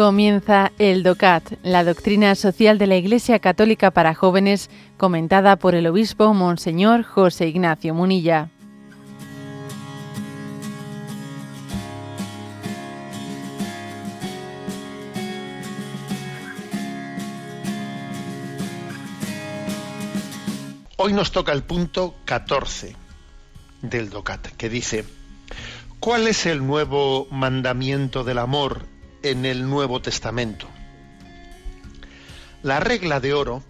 Comienza el DOCAT, la doctrina social de la Iglesia Católica para jóvenes, comentada por el obispo Monseñor José Ignacio Munilla. Hoy nos toca el punto 14 del DOCAT, que dice, ¿cuál es el nuevo mandamiento del amor en el Nuevo Testamento. La regla de oro,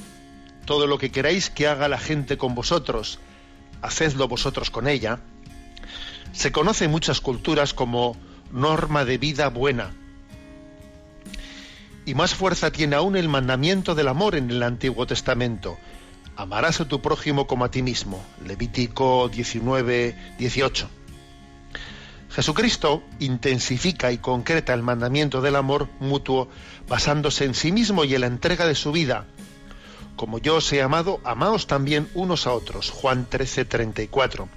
todo lo que queráis que haga la gente con vosotros, hacedlo vosotros con ella, se conoce en muchas culturas como norma de vida buena. Y más fuerza tiene aún el mandamiento del amor en el Antiguo Testamento. Amarás a tu prójimo como a ti mismo. Levítico 19, 18. Jesucristo intensifica y concreta el mandamiento del amor mutuo basándose en sí mismo y en la entrega de su vida. Como yo os he amado, amaos también unos a otros. Juan 13, 34.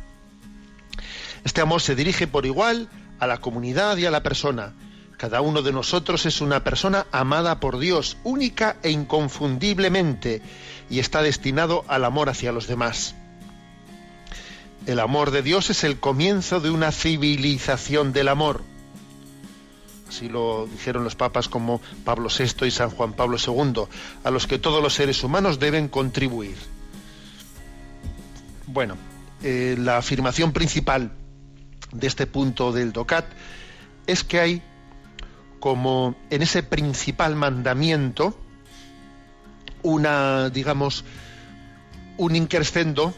Este amor se dirige por igual a la comunidad y a la persona. Cada uno de nosotros es una persona amada por Dios, única e inconfundiblemente, y está destinado al amor hacia los demás. El amor de Dios es el comienzo de una civilización del amor. Así lo dijeron los papas como Pablo VI y San Juan Pablo II, a los que todos los seres humanos deben contribuir. Bueno, eh, la afirmación principal de este punto del DOCAT es que hay como en ese principal mandamiento una, digamos, un increscendo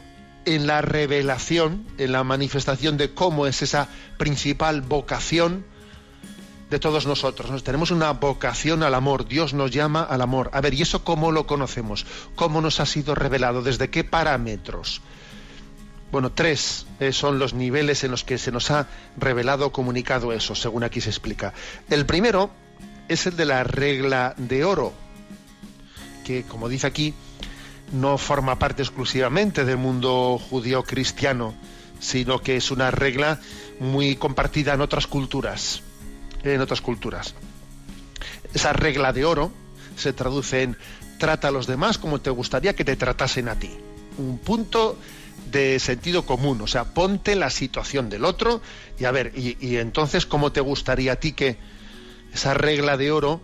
en la revelación, en la manifestación de cómo es esa principal vocación de todos nosotros. Tenemos una vocación al amor, Dios nos llama al amor. A ver, ¿y eso cómo lo conocemos? ¿Cómo nos ha sido revelado? ¿Desde qué parámetros? Bueno, tres eh, son los niveles en los que se nos ha revelado, comunicado eso, según aquí se explica. El primero es el de la regla de oro, que como dice aquí, no forma parte exclusivamente del mundo judío cristiano, sino que es una regla muy compartida en otras culturas. En otras culturas. Esa regla de oro se traduce en trata a los demás como te gustaría que te tratasen a ti. Un punto de sentido común, o sea, ponte la situación del otro y a ver, y, y entonces cómo te gustaría a ti que esa regla de oro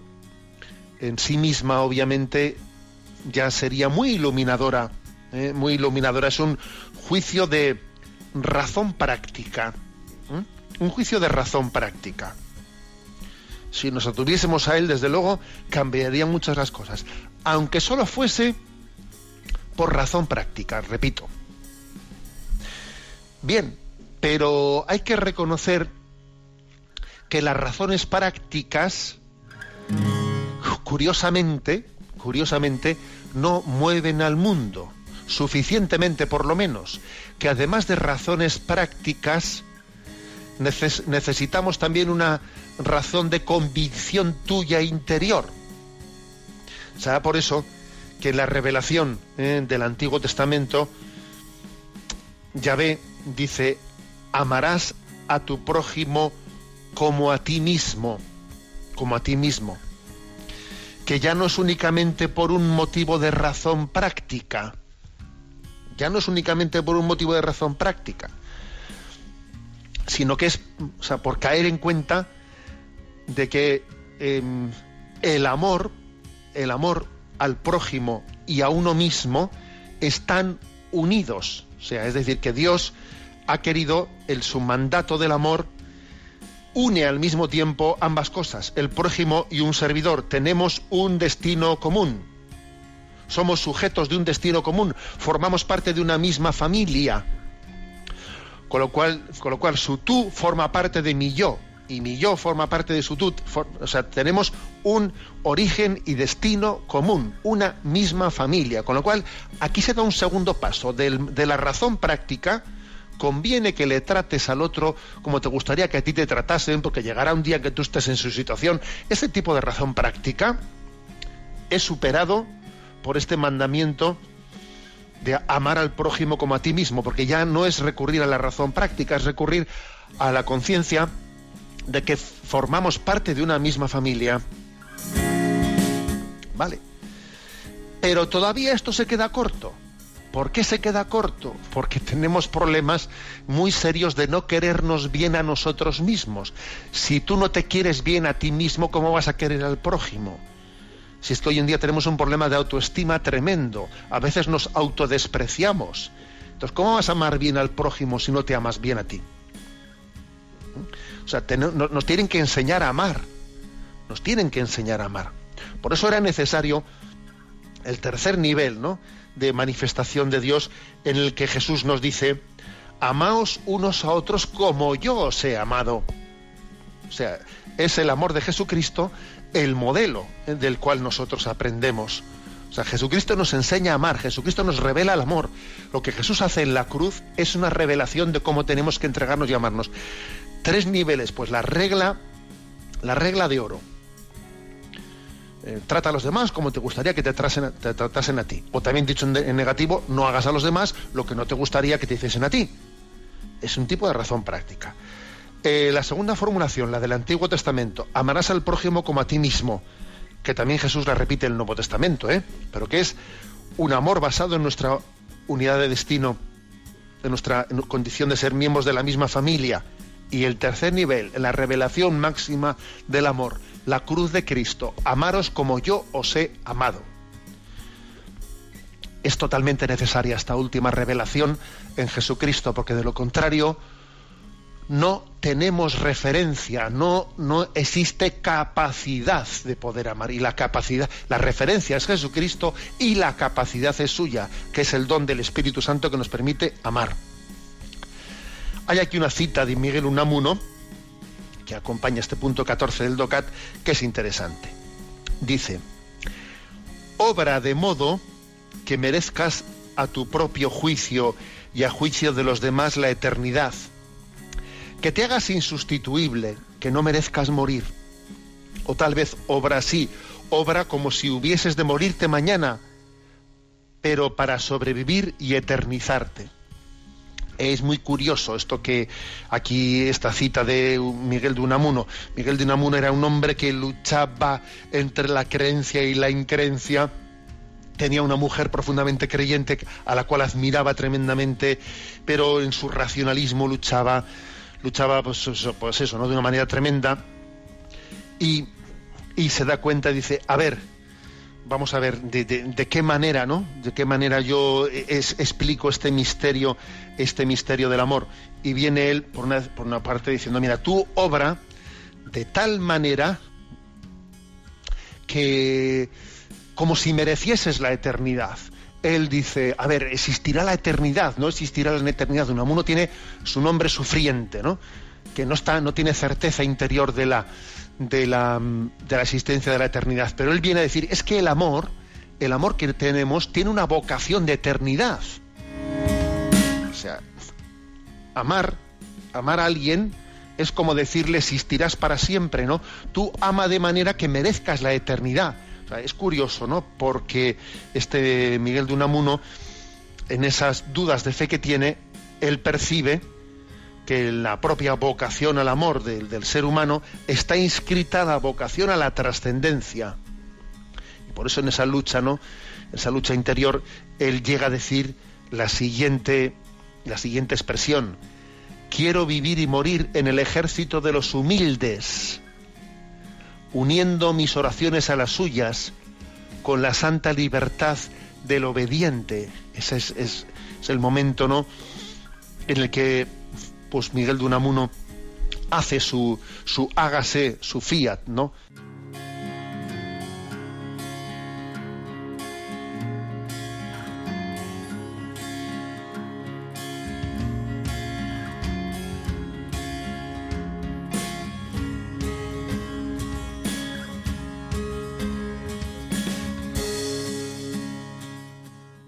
en sí misma obviamente ya sería muy iluminadora, ¿eh? muy iluminadora. Es un juicio de razón práctica, un juicio de razón práctica. Si nos atuviésemos a él, desde luego, cambiarían muchas las cosas, aunque solo fuese por razón práctica, repito. Bien, pero hay que reconocer que las razones prácticas, curiosamente, curiosamente, no mueven al mundo, suficientemente por lo menos, que además de razones prácticas, necesitamos también una razón de convicción tuya interior. Será por eso que en la revelación eh, del Antiguo Testamento, Yahvé dice, amarás a tu prójimo como a ti mismo, como a ti mismo que ya no es únicamente por un motivo de razón práctica, ya no es únicamente por un motivo de razón práctica, sino que es o sea, por caer en cuenta de que em, el amor, el amor al prójimo y a uno mismo están unidos. O sea, es decir, que Dios ha querido el su mandato del amor une al mismo tiempo ambas cosas, el prójimo y un servidor. Tenemos un destino común. Somos sujetos de un destino común, formamos parte de una misma familia. Con lo cual, con lo cual su tú forma parte de mi yo y mi yo forma parte de su tú. o sea, tenemos un origen y destino común, una misma familia. Con lo cual, aquí se da un segundo paso de la razón práctica, conviene que le trates al otro como te gustaría que a ti te tratasen, porque llegará un día que tú estés en su situación. Ese tipo de razón práctica es superado por este mandamiento de amar al prójimo como a ti mismo, porque ya no es recurrir a la razón práctica, es recurrir a la conciencia de que formamos parte de una misma familia. vale. Pero todavía esto se queda corto. ¿Por qué se queda corto? Porque tenemos problemas muy serios de no querernos bien a nosotros mismos. Si tú no te quieres bien a ti mismo, ¿cómo vas a querer al prójimo? Si es que hoy en día tenemos un problema de autoestima tremendo, a veces nos autodespreciamos. Entonces, ¿cómo vas a amar bien al prójimo si no te amas bien a ti? O sea, nos tienen que enseñar a amar. Nos tienen que enseñar a amar. Por eso era necesario el tercer nivel, ¿no? De manifestación de Dios en el que Jesús nos dice, amaos unos a otros como yo os he amado. O sea, es el amor de Jesucristo el modelo del cual nosotros aprendemos. O sea, Jesucristo nos enseña a amar, Jesucristo nos revela el amor. Lo que Jesús hace en la cruz es una revelación de cómo tenemos que entregarnos y amarnos. Tres niveles, pues la regla, la regla de oro. Eh, trata a los demás como te gustaría que te, tratasen a ti. O también dicho en, negativo, no hagas a los demás lo que no te gustaría que te hiciesen a ti. Es un tipo de razón práctica. Eh, la segunda formulación, la del Antiguo Testamento, amarás al prójimo como a ti mismo, que también Jesús la repite en el Nuevo Testamento, ¿eh? pero que es un amor basado en nuestra unidad de destino, en nuestra condición de ser miembros de la misma familia. Y el tercer nivel, la revelación máxima del amor, la cruz de Cristo, amaros como yo os he amado. Es totalmente necesaria esta última revelación en Jesucristo, porque de lo contrario no tenemos referencia, no, no existe capacidad de poder amar. Y la capacidad, la referencia es Jesucristo y la capacidad es suya, que es el don del Espíritu Santo que nos permite amar. Hay aquí una cita de Miguel Unamuno, que acompaña este punto 14 del DOCAT, que es interesante. Dice, obra de modo que merezcas a tu propio juicio y a juicio de los demás la eternidad, que te hagas insustituible, que no merezcas morir. O tal vez obra así, obra como si hubieses de morirte mañana, pero para sobrevivir y eternizarte es muy curioso esto que aquí esta cita de Miguel de Unamuno. Miguel de Unamuno era un hombre que luchaba entre la creencia y la increencia. Tenía una mujer profundamente creyente a la cual admiraba tremendamente, pero en su racionalismo luchaba, luchaba pues, pues eso, ¿no? de una manera tremenda. Y, y se da cuenta, dice, a ver, vamos a ver de, qué manera, ¿no? De qué manera yo explico este misterio, este misterio del amor. Y viene él por una, por una parte diciendo, mira, tú obra de tal manera que como si merecieses la eternidad. Él dice, a ver, existirá la eternidad, no existirá la eternidad. Uno tiene su nombre sufriente, ¿no? Que no está, no tiene certeza interior de la, de la, de la existencia de la eternidad. Pero él viene a decir, es que el amor, el amor que tenemos, tiene una vocación de eternidad. O sea, amar, amar a alguien es como decirle existirás para siempre, ¿no? Tú ama de manera que merezcas la eternidad. Es curioso, ¿no? Porque este Miguel de Unamuno, en esas dudas de fe que tiene, él percibe que la propia vocación al amor del, ser humano está inscrita la vocación a la trascendencia. Y por eso en esa lucha, ¿no? Esa lucha interior, él llega a decir la siguiente, la siguiente expresión. Quiero vivir y morir en el ejército de los humildes, uniendo mis oraciones a las suyas con la santa libertad del obediente. Ese es, es el momento, ¿no? En el que pues Miguel de Unamuno hace su, su hágase, su fiat, ¿no?